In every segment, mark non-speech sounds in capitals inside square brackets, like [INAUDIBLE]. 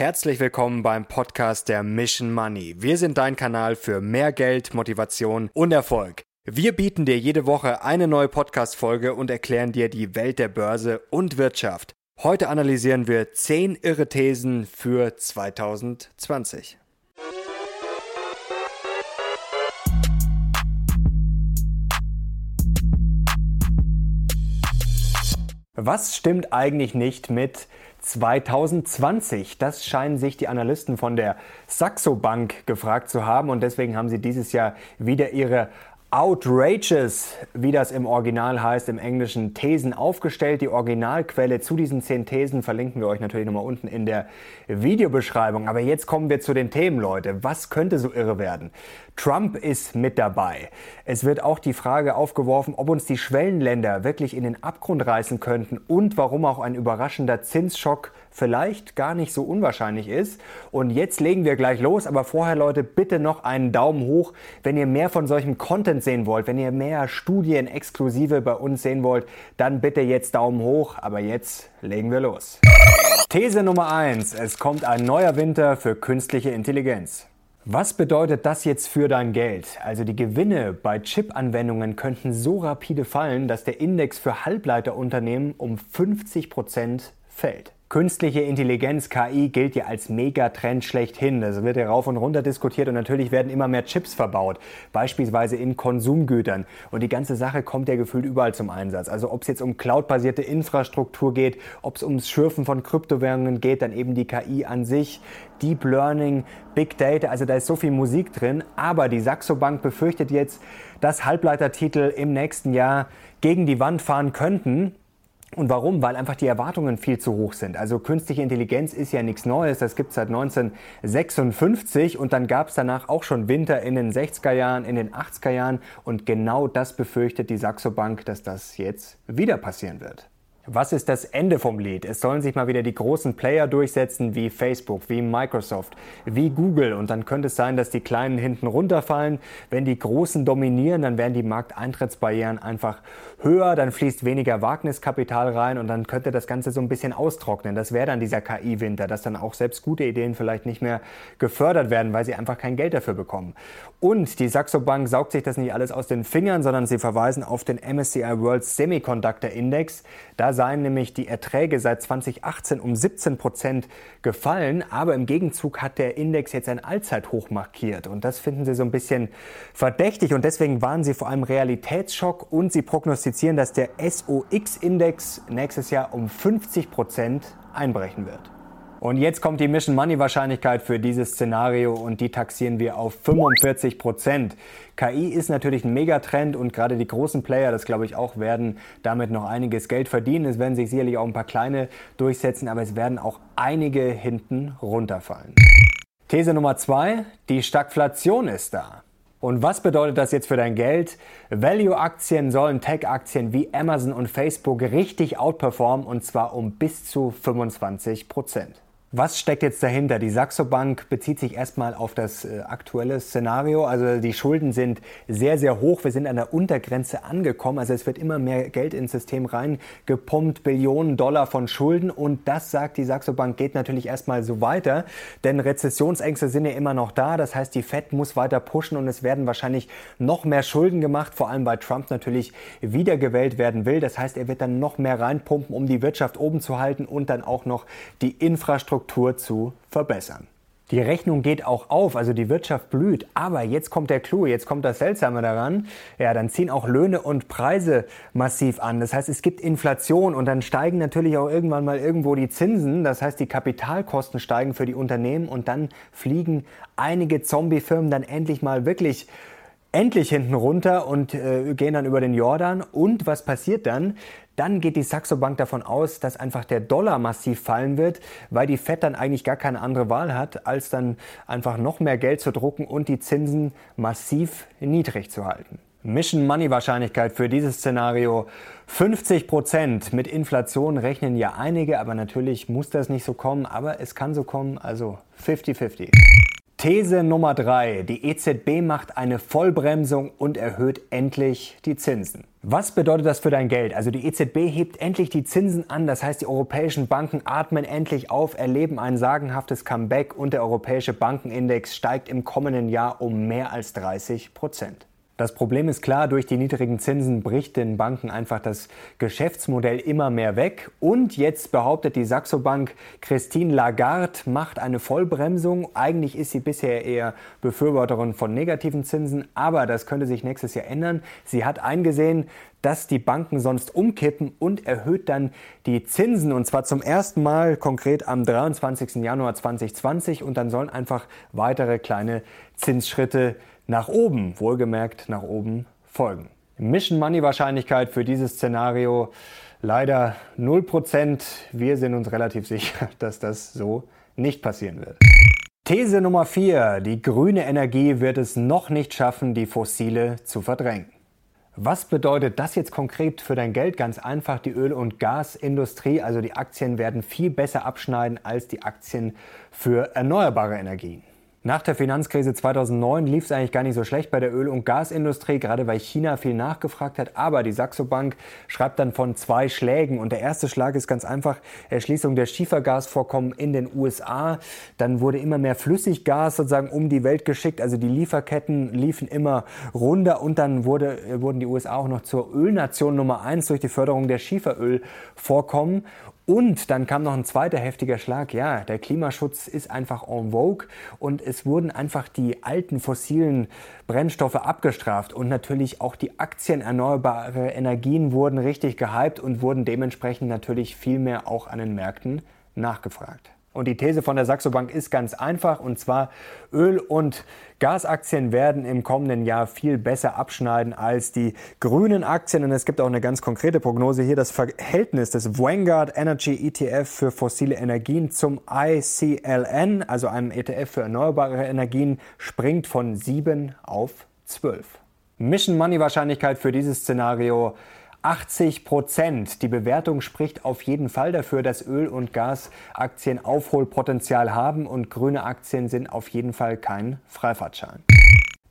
Herzlich willkommen beim Podcast der Mission Money. Wir sind dein Kanal für mehr Geld, Motivation und Erfolg. Wir bieten dir jede Woche eine neue Podcast-Folge und erklären dir die Welt der Börse und Wirtschaft. Heute analysieren wir 10 irre Thesen für 2020. Was stimmt eigentlich nicht mit 2020? Das scheinen sich die Analysten von der Saxo Bank gefragt zu haben und deswegen haben sie dieses Jahr wieder ihre outrageous, wie das im Original heißt, im Englischen Thesen aufgestellt. Die Originalquelle zu diesen zehn Thesen verlinken wir euch natürlich nochmal unten in der Videobeschreibung. Aber jetzt kommen wir zu den Themen, Leute. Was könnte so irre werden? Trump ist mit dabei. Es wird auch die Frage aufgeworfen, ob uns die Schwellenländer wirklich in den Abgrund reißen könnten und warum auch ein überraschender Zinsschock vielleicht gar nicht so unwahrscheinlich ist. Und jetzt legen wir gleich los, aber vorher Leute, bitte noch einen Daumen hoch, wenn ihr mehr von solchem Content sehen wollt, wenn ihr mehr Studien exklusive bei uns sehen wollt, dann bitte jetzt Daumen hoch, aber jetzt legen wir los. These Nummer 1. Es kommt ein neuer Winter für künstliche Intelligenz. Was bedeutet das jetzt für dein Geld? Also die Gewinne bei Chip-Anwendungen könnten so rapide fallen, dass der Index für Halbleiterunternehmen um 50 Prozent fällt. Künstliche Intelligenz, KI, gilt ja als Megatrend schlechthin. Das wird ja rauf und runter diskutiert und natürlich werden immer mehr Chips verbaut, beispielsweise in Konsumgütern. Und die ganze Sache kommt ja gefühlt überall zum Einsatz. Also ob es jetzt um cloudbasierte Infrastruktur geht, ob es ums Schürfen von Kryptowährungen geht, dann eben die KI an sich, Deep Learning, Big Data, also da ist so viel Musik drin. Aber die Saxo Bank befürchtet jetzt, dass Halbleitertitel im nächsten Jahr gegen die Wand fahren könnten. Und warum? Weil einfach die Erwartungen viel zu hoch sind. Also künstliche Intelligenz ist ja nichts Neues, das gibt es seit 1956 und dann gab es danach auch schon Winter in den 60er Jahren, in den 80er Jahren und genau das befürchtet die Saxo Bank, dass das jetzt wieder passieren wird. Was ist das Ende vom Lied? Es sollen sich mal wieder die großen Player durchsetzen wie Facebook, wie Microsoft, wie Google und dann könnte es sein, dass die kleinen hinten runterfallen. Wenn die großen dominieren, dann werden die Markteintrittsbarrieren einfach höher, dann fließt weniger Wagniskapital rein und dann könnte das Ganze so ein bisschen austrocknen. Das wäre dann dieser KI-Winter, dass dann auch selbst gute Ideen vielleicht nicht mehr gefördert werden, weil sie einfach kein Geld dafür bekommen. Und die Saxo Bank saugt sich das nicht alles aus den Fingern, sondern sie verweisen auf den MSCI World Semiconductor Index. Da seien nämlich die Erträge seit 2018 um 17 Prozent gefallen, aber im Gegenzug hat der Index jetzt ein Allzeithoch markiert und das finden sie so ein bisschen verdächtig und deswegen waren sie vor allem Realitätsschock und sie prognostizieren, dass der SOX-Index nächstes Jahr um 50 Prozent einbrechen wird. Und jetzt kommt die Mission Money Wahrscheinlichkeit für dieses Szenario und die taxieren wir auf 45 Prozent. KI ist natürlich ein Megatrend und gerade die großen Player, das glaube ich auch, werden damit noch einiges Geld verdienen. Es werden sich sicherlich auch ein paar kleine durchsetzen, aber es werden auch einige hinten runterfallen. These Nummer zwei, die Stagflation ist da. Und was bedeutet das jetzt für dein Geld? Value-Aktien sollen Tech-Aktien wie Amazon und Facebook richtig outperformen und zwar um bis zu 25 Prozent. Was steckt jetzt dahinter? Die Saxo Bank bezieht sich erstmal auf das äh, aktuelle Szenario. Also die Schulden sind sehr, sehr hoch. Wir sind an der Untergrenze angekommen. Also es wird immer mehr Geld ins System reingepumpt, Billionen Dollar von Schulden. Und das, sagt die Saxo Bank, geht natürlich erstmal so weiter. Denn Rezessionsängste sind ja immer noch da. Das heißt, die Fed muss weiter pushen und es werden wahrscheinlich noch mehr Schulden gemacht. Vor allem, weil Trump natürlich wiedergewählt werden will. Das heißt, er wird dann noch mehr reinpumpen, um die Wirtschaft oben zu halten und dann auch noch die Infrastruktur Struktur zu verbessern. Die Rechnung geht auch auf, also die Wirtschaft blüht. Aber jetzt kommt der Clou, jetzt kommt das Seltsame daran. Ja, dann ziehen auch Löhne und Preise massiv an. Das heißt, es gibt Inflation und dann steigen natürlich auch irgendwann mal irgendwo die Zinsen. Das heißt, die Kapitalkosten steigen für die Unternehmen und dann fliegen einige Zombie-Firmen dann endlich mal wirklich endlich hinten runter und äh, gehen dann über den Jordan. Und was passiert dann? Dann geht die Saxo Bank davon aus, dass einfach der Dollar massiv fallen wird, weil die Fed dann eigentlich gar keine andere Wahl hat, als dann einfach noch mehr Geld zu drucken und die Zinsen massiv niedrig zu halten. Mission Money Wahrscheinlichkeit für dieses Szenario 50 Prozent. Mit Inflation rechnen ja einige, aber natürlich muss das nicht so kommen, aber es kann so kommen, also 50-50. These Nummer drei: Die EZB macht eine Vollbremsung und erhöht endlich die Zinsen. Was bedeutet das für dein Geld? Also die EZB hebt endlich die Zinsen an, das heißt die europäischen Banken atmen endlich auf, erleben ein sagenhaftes Comeback und der europäische Bankenindex steigt im kommenden Jahr um mehr als 30 Prozent. Das Problem ist klar, durch die niedrigen Zinsen bricht den Banken einfach das Geschäftsmodell immer mehr weg. Und jetzt behauptet die Saxo Bank, Christine Lagarde macht eine Vollbremsung. Eigentlich ist sie bisher eher Befürworterin von negativen Zinsen, aber das könnte sich nächstes Jahr ändern. Sie hat eingesehen, dass die Banken sonst umkippen und erhöht dann die Zinsen und zwar zum ersten Mal konkret am 23. Januar 2020 und dann sollen einfach weitere kleine Zinsschritte nach oben, wohlgemerkt nach oben folgen. Mission Money Wahrscheinlichkeit für dieses Szenario leider 0%. Wir sind uns relativ sicher, [LAUGHS] dass das so nicht passieren wird. These Nummer 4. Die grüne Energie wird es noch nicht schaffen, die fossile zu verdrängen. Was bedeutet das jetzt konkret für dein Geld? Ganz einfach, die Öl- und Gasindustrie, also die Aktien werden viel besser abschneiden als die Aktien für erneuerbare Energien. Nach der Finanzkrise 2009 lief es eigentlich gar nicht so schlecht bei der Öl- und Gasindustrie, gerade weil China viel nachgefragt hat. Aber die Saxo Bank schreibt dann von zwei Schlägen. Und der erste Schlag ist ganz einfach Erschließung der Schiefergasvorkommen in den USA. Dann wurde immer mehr Flüssiggas sozusagen um die Welt geschickt. Also die Lieferketten liefen immer runter. Und dann wurde, wurden die USA auch noch zur Ölnation Nummer eins durch die Förderung der Schieferölvorkommen. Und dann kam noch ein zweiter heftiger Schlag. Ja, der Klimaschutz ist einfach en vogue und es wurden einfach die alten fossilen Brennstoffe abgestraft und natürlich auch die Aktien erneuerbare Energien wurden richtig gehypt und wurden dementsprechend natürlich viel mehr auch an den Märkten nachgefragt. Und die These von der Saxo Bank ist ganz einfach und zwar Öl- und Gasaktien werden im kommenden Jahr viel besser abschneiden als die grünen Aktien. Und es gibt auch eine ganz konkrete Prognose hier. Das Verhältnis des Vanguard Energy ETF für fossile Energien zum ICLN, also einem ETF für erneuerbare Energien, springt von 7 auf 12. Mission Money Wahrscheinlichkeit für dieses Szenario 80 Prozent. Die Bewertung spricht auf jeden Fall dafür, dass Öl- und Gasaktien Aufholpotenzial haben und grüne Aktien sind auf jeden Fall kein Freifahrtschein.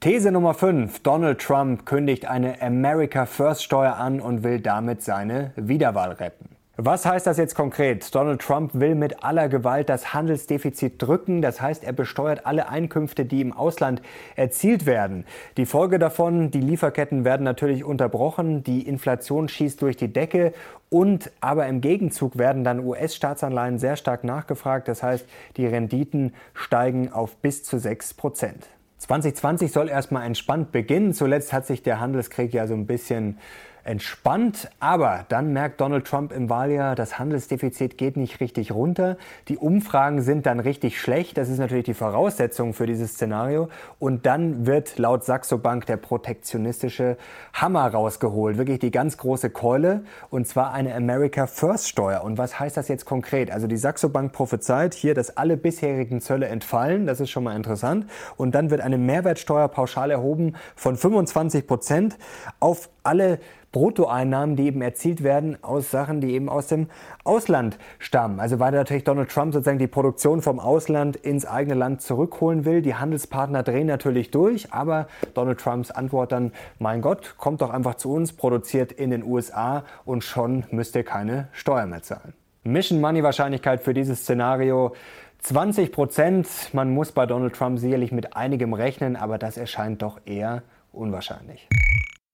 These Nummer 5. Donald Trump kündigt eine America First Steuer an und will damit seine Wiederwahl retten. Was heißt das jetzt konkret? Donald Trump will mit aller Gewalt das Handelsdefizit drücken. Das heißt, er besteuert alle Einkünfte, die im Ausland erzielt werden. Die Folge davon, die Lieferketten werden natürlich unterbrochen, die Inflation schießt durch die Decke und aber im Gegenzug werden dann US-Staatsanleihen sehr stark nachgefragt. Das heißt, die Renditen steigen auf bis zu 6 Prozent. 2020 soll erstmal entspannt beginnen. Zuletzt hat sich der Handelskrieg ja so ein bisschen entspannt. Aber dann merkt Donald Trump im Wahljahr, das Handelsdefizit geht nicht richtig runter. Die Umfragen sind dann richtig schlecht. Das ist natürlich die Voraussetzung für dieses Szenario. Und dann wird laut Saxo Bank der protektionistische Hammer rausgeholt. Wirklich die ganz große Keule. Und zwar eine America First Steuer. Und was heißt das jetzt konkret? Also die Saxo Bank prophezeit hier, dass alle bisherigen Zölle entfallen. Das ist schon mal interessant. Und dann wird eine Mehrwertsteuer pauschal erhoben von 25 Prozent auf alle Bruttoeinnahmen, die eben erzielt werden aus Sachen, die eben aus dem Ausland stammen. Also weil natürlich Donald Trump sozusagen die Produktion vom Ausland ins eigene Land zurückholen will. Die Handelspartner drehen natürlich durch, aber Donald Trumps Antwort dann, mein Gott, kommt doch einfach zu uns, produziert in den USA und schon müsst ihr keine Steuer mehr zahlen. Mission Money Wahrscheinlichkeit für dieses Szenario 20 Prozent. Man muss bei Donald Trump sicherlich mit einigem rechnen, aber das erscheint doch eher unwahrscheinlich.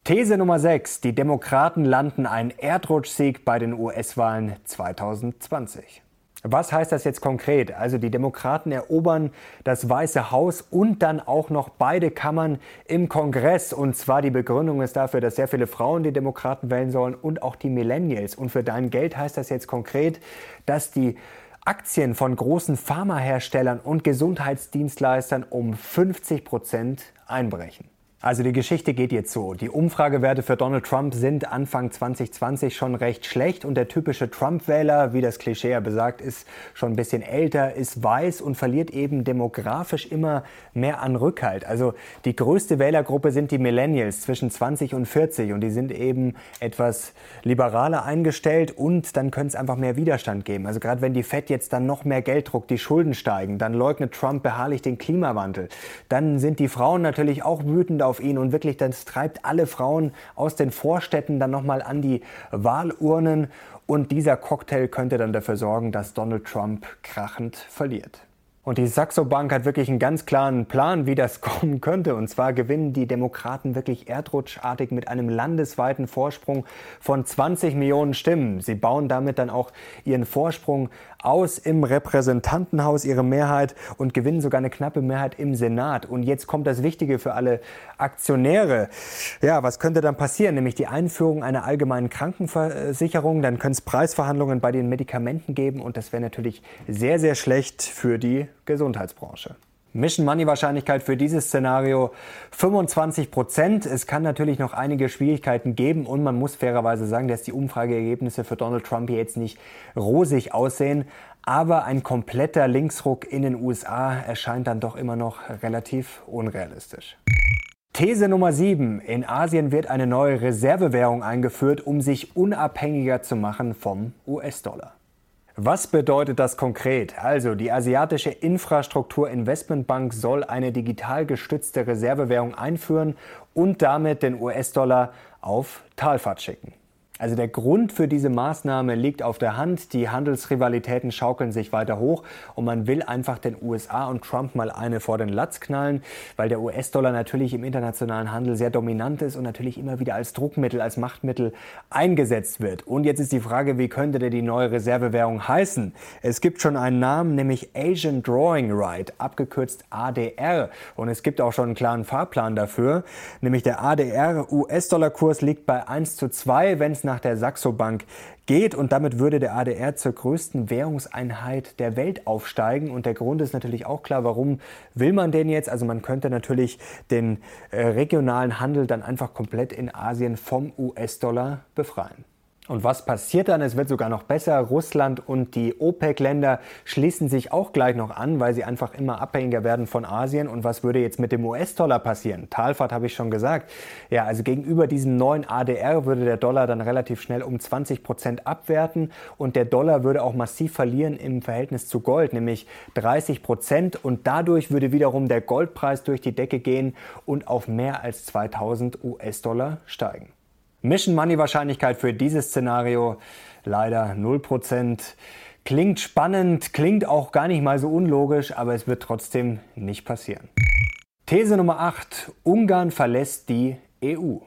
These Nummer 6. Die Demokraten landen einen Erdrutschsieg bei den US-Wahlen 2020. Was heißt das jetzt konkret? Also die Demokraten erobern das Weiße Haus und dann auch noch beide Kammern im Kongress. Und zwar die Begründung ist dafür, dass sehr viele Frauen die Demokraten wählen sollen und auch die Millennials. Und für dein Geld heißt das jetzt konkret, dass die Aktien von großen Pharmaherstellern und Gesundheitsdienstleistern um 50 Prozent einbrechen. Also die Geschichte geht jetzt so. Die Umfragewerte für Donald Trump sind Anfang 2020 schon recht schlecht und der typische Trump-Wähler, wie das Klischee ja besagt, ist schon ein bisschen älter, ist weiß und verliert eben demografisch immer mehr an Rückhalt. Also die größte Wählergruppe sind die Millennials zwischen 20 und 40 und die sind eben etwas liberaler eingestellt und dann könnte es einfach mehr Widerstand geben. Also gerade wenn die Fed jetzt dann noch mehr Geld druckt, die Schulden steigen, dann leugnet Trump beharrlich den Klimawandel. Dann sind die Frauen natürlich auch wütend auf auf ihn und wirklich, das treibt alle Frauen aus den Vorstädten dann nochmal an die Wahlurnen und dieser Cocktail könnte dann dafür sorgen, dass Donald Trump krachend verliert. Und die Saxo Bank hat wirklich einen ganz klaren Plan, wie das [LAUGHS] kommen könnte. Und zwar gewinnen die Demokraten wirklich erdrutschartig mit einem landesweiten Vorsprung von 20 Millionen Stimmen. Sie bauen damit dann auch ihren Vorsprung aus im Repräsentantenhaus, ihre Mehrheit und gewinnen sogar eine knappe Mehrheit im Senat. Und jetzt kommt das Wichtige für alle Aktionäre. Ja, was könnte dann passieren? Nämlich die Einführung einer allgemeinen Krankenversicherung. Dann könnte es Preisverhandlungen bei den Medikamenten geben. Und das wäre natürlich sehr, sehr schlecht für die Gesundheitsbranche. Mission Money Wahrscheinlichkeit für dieses Szenario 25 Prozent. Es kann natürlich noch einige Schwierigkeiten geben und man muss fairerweise sagen, dass die Umfrageergebnisse für Donald Trump jetzt nicht rosig aussehen. Aber ein kompletter Linksruck in den USA erscheint dann doch immer noch relativ unrealistisch. These Nummer 7. In Asien wird eine neue Reservewährung eingeführt, um sich unabhängiger zu machen vom US-Dollar. Was bedeutet das konkret? Also, die asiatische Infrastruktur-Investmentbank soll eine digital gestützte Reservewährung einführen und damit den US-Dollar auf Talfahrt schicken. Also der Grund für diese Maßnahme liegt auf der Hand. Die Handelsrivalitäten schaukeln sich weiter hoch und man will einfach den USA und Trump mal eine vor den Latz knallen, weil der US-Dollar natürlich im internationalen Handel sehr dominant ist und natürlich immer wieder als Druckmittel, als Machtmittel eingesetzt wird. Und jetzt ist die Frage, wie könnte der die neue Reservewährung heißen? Es gibt schon einen Namen, nämlich Asian Drawing Right, abgekürzt ADR. Und es gibt auch schon einen klaren Fahrplan dafür, nämlich der ADR US-Dollar-Kurs liegt bei 1 zu 2, wenn es nach der Saxo Bank geht und damit würde der ADR zur größten Währungseinheit der Welt aufsteigen und der Grund ist natürlich auch klar, warum will man den jetzt? Also man könnte natürlich den äh, regionalen Handel dann einfach komplett in Asien vom US-Dollar befreien. Und was passiert dann? Es wird sogar noch besser. Russland und die OPEC-Länder schließen sich auch gleich noch an, weil sie einfach immer abhängiger werden von Asien. Und was würde jetzt mit dem US-Dollar passieren? Talfahrt habe ich schon gesagt. Ja, also gegenüber diesem neuen ADR würde der Dollar dann relativ schnell um 20 Prozent abwerten und der Dollar würde auch massiv verlieren im Verhältnis zu Gold, nämlich 30 Prozent. Und dadurch würde wiederum der Goldpreis durch die Decke gehen und auf mehr als 2000 US-Dollar steigen. Mission Money Wahrscheinlichkeit für dieses Szenario leider 0%. Klingt spannend, klingt auch gar nicht mal so unlogisch, aber es wird trotzdem nicht passieren. These Nummer 8. Ungarn verlässt die EU.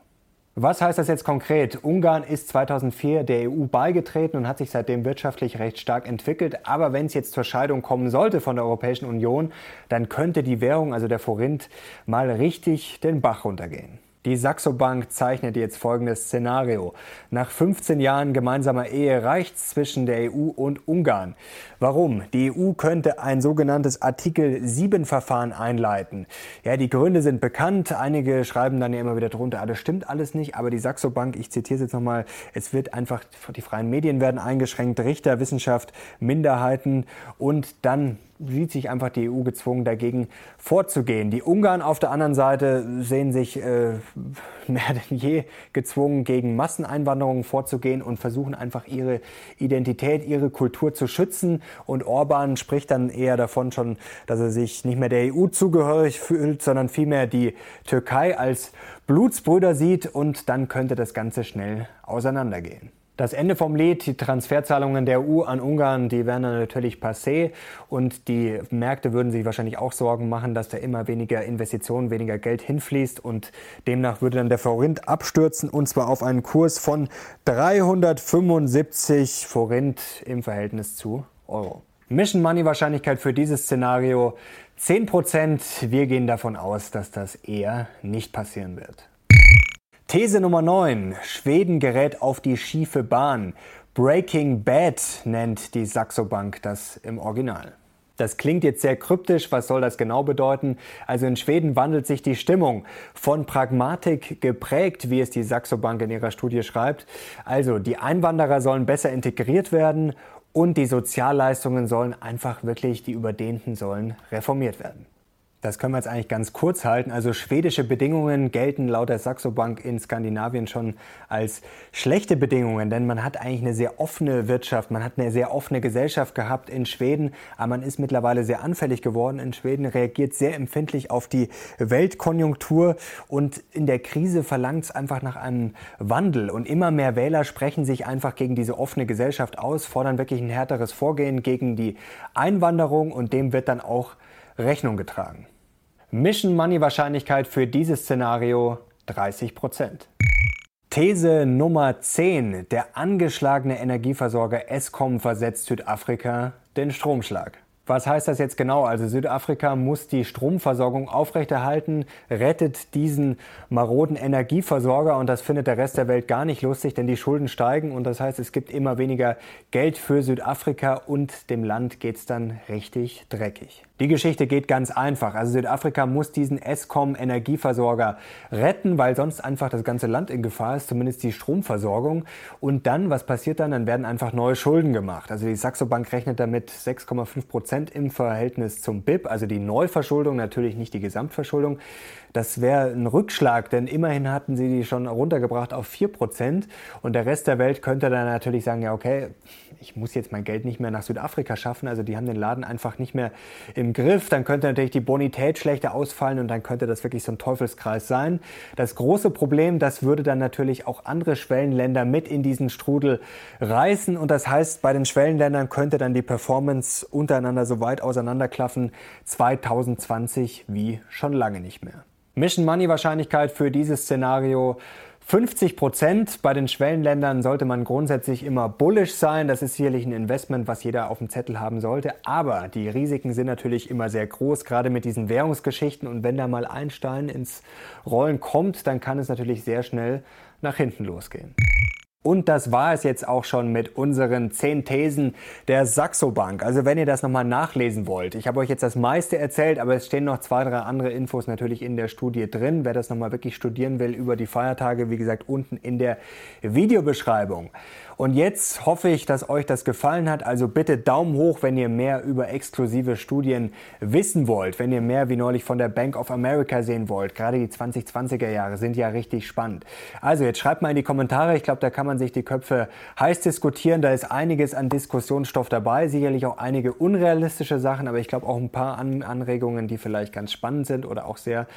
Was heißt das jetzt konkret? Ungarn ist 2004 der EU beigetreten und hat sich seitdem wirtschaftlich recht stark entwickelt. Aber wenn es jetzt zur Scheidung kommen sollte von der Europäischen Union, dann könnte die Währung, also der Forint, mal richtig den Bach runtergehen. Die Saxo Bank zeichnet jetzt folgendes Szenario. Nach 15 Jahren gemeinsamer Ehe reicht's zwischen der EU und Ungarn. Warum? Die EU könnte ein sogenanntes Artikel 7 Verfahren einleiten. Ja, die Gründe sind bekannt. Einige schreiben dann ja immer wieder drunter, ah, das stimmt alles nicht. Aber die Saxo Bank, ich zitiere es jetzt nochmal, es wird einfach, die freien Medien werden eingeschränkt, Richter, Wissenschaft, Minderheiten und dann sieht sich einfach die EU gezwungen, dagegen vorzugehen. Die Ungarn auf der anderen Seite sehen sich äh, mehr denn je gezwungen, gegen Masseneinwanderung vorzugehen und versuchen einfach ihre Identität, ihre Kultur zu schützen. Und Orban spricht dann eher davon schon, dass er sich nicht mehr der EU zugehörig fühlt, sondern vielmehr die Türkei als Blutsbrüder sieht und dann könnte das Ganze schnell auseinandergehen. Das Ende vom Lied, die Transferzahlungen der EU an Ungarn, die wären dann natürlich passé und die Märkte würden sich wahrscheinlich auch Sorgen machen, dass da immer weniger Investitionen, weniger Geld hinfließt und demnach würde dann der Forint abstürzen und zwar auf einen Kurs von 375 Forint im Verhältnis zu Euro. Mission Money Wahrscheinlichkeit für dieses Szenario 10%. Wir gehen davon aus, dass das eher nicht passieren wird. These Nummer 9. Schweden gerät auf die schiefe Bahn. Breaking Bad nennt die Saxo Bank das im Original. Das klingt jetzt sehr kryptisch. Was soll das genau bedeuten? Also in Schweden wandelt sich die Stimmung von Pragmatik geprägt, wie es die Saxo Bank in ihrer Studie schreibt. Also die Einwanderer sollen besser integriert werden und die Sozialleistungen sollen einfach wirklich, die Überdehnten sollen reformiert werden. Das können wir jetzt eigentlich ganz kurz halten. Also schwedische Bedingungen gelten laut der Saxo Bank in Skandinavien schon als schlechte Bedingungen, denn man hat eigentlich eine sehr offene Wirtschaft, man hat eine sehr offene Gesellschaft gehabt in Schweden, aber man ist mittlerweile sehr anfällig geworden in Schweden, reagiert sehr empfindlich auf die Weltkonjunktur und in der Krise verlangt es einfach nach einem Wandel und immer mehr Wähler sprechen sich einfach gegen diese offene Gesellschaft aus, fordern wirklich ein härteres Vorgehen gegen die Einwanderung und dem wird dann auch Rechnung getragen. Mission Money Wahrscheinlichkeit für dieses Szenario 30% These Nummer 10. Der angeschlagene Energieversorger Eskom versetzt Südafrika den Stromschlag. Was heißt das jetzt genau? Also Südafrika muss die Stromversorgung aufrechterhalten, rettet diesen maroden Energieversorger und das findet der Rest der Welt gar nicht lustig, denn die Schulden steigen und das heißt, es gibt immer weniger Geld für Südafrika und dem Land geht es dann richtig dreckig. Die Geschichte geht ganz einfach. Also Südafrika muss diesen Eskom Energieversorger retten, weil sonst einfach das ganze Land in Gefahr ist, zumindest die Stromversorgung. Und dann, was passiert dann? Dann werden einfach neue Schulden gemacht. Also die Saxo Bank rechnet damit 6,5 Prozent im Verhältnis zum BIP, also die Neuverschuldung, natürlich nicht die Gesamtverschuldung. Das wäre ein Rückschlag, denn immerhin hatten sie die schon runtergebracht auf 4 Prozent. Und der Rest der Welt könnte dann natürlich sagen, ja okay, ich muss jetzt mein Geld nicht mehr nach Südafrika schaffen. Also die haben den Laden einfach nicht mehr im Griff. Dann könnte natürlich die Bonität schlechter ausfallen und dann könnte das wirklich so ein Teufelskreis sein. Das große Problem, das würde dann natürlich auch andere Schwellenländer mit in diesen Strudel reißen. Und das heißt, bei den Schwellenländern könnte dann die Performance untereinander so weit auseinanderklaffen 2020 wie schon lange nicht mehr. Mission Money Wahrscheinlichkeit für dieses Szenario 50 Prozent. Bei den Schwellenländern sollte man grundsätzlich immer bullish sein. Das ist sicherlich ein Investment, was jeder auf dem Zettel haben sollte. Aber die Risiken sind natürlich immer sehr groß, gerade mit diesen Währungsgeschichten. Und wenn da mal ein Stein ins Rollen kommt, dann kann es natürlich sehr schnell nach hinten losgehen. Und das war es jetzt auch schon mit unseren zehn Thesen der Saxo Bank. Also wenn ihr das nochmal nachlesen wollt, ich habe euch jetzt das meiste erzählt, aber es stehen noch zwei, drei andere Infos natürlich in der Studie drin. Wer das nochmal wirklich studieren will über die Feiertage, wie gesagt, unten in der Videobeschreibung. Und jetzt hoffe ich, dass euch das gefallen hat. Also bitte Daumen hoch, wenn ihr mehr über exklusive Studien wissen wollt. Wenn ihr mehr wie neulich von der Bank of America sehen wollt. Gerade die 2020er Jahre sind ja richtig spannend. Also jetzt schreibt mal in die Kommentare. Ich glaube, da kann man sich die Köpfe heiß diskutieren. Da ist einiges an Diskussionsstoff dabei. Sicherlich auch einige unrealistische Sachen, aber ich glaube auch ein paar an Anregungen, die vielleicht ganz spannend sind oder auch sehr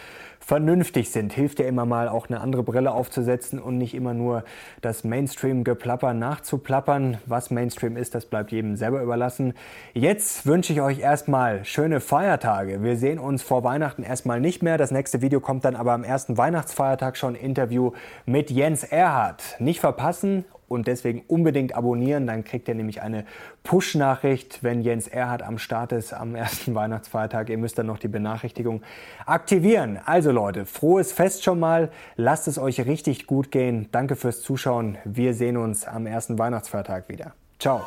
vernünftig sind. Hilft ja immer mal auch eine andere Brille aufzusetzen und nicht immer nur das Mainstream-Geplapper nachzuplappern. Was Mainstream ist, das bleibt jedem selber überlassen. Jetzt wünsche ich euch erstmal schöne Feiertage. Wir sehen uns vor Weihnachten erstmal nicht mehr. Das nächste Video kommt dann aber am ersten Weihnachtsfeiertag schon Interview mit Jens Erhardt. Nicht verpassen und deswegen unbedingt abonnieren. Dann kriegt ihr nämlich eine Push-Nachricht, wenn Jens Erhard am Start ist am ersten [LAUGHS] Weihnachtsfeiertag. Ihr müsst dann noch die Benachrichtigung aktivieren. Also Leute, frohes Fest schon mal. Lasst es euch richtig gut gehen. Danke fürs Zuschauen. Wir sehen uns am ersten Weihnachtsfeiertag wieder. Ciao.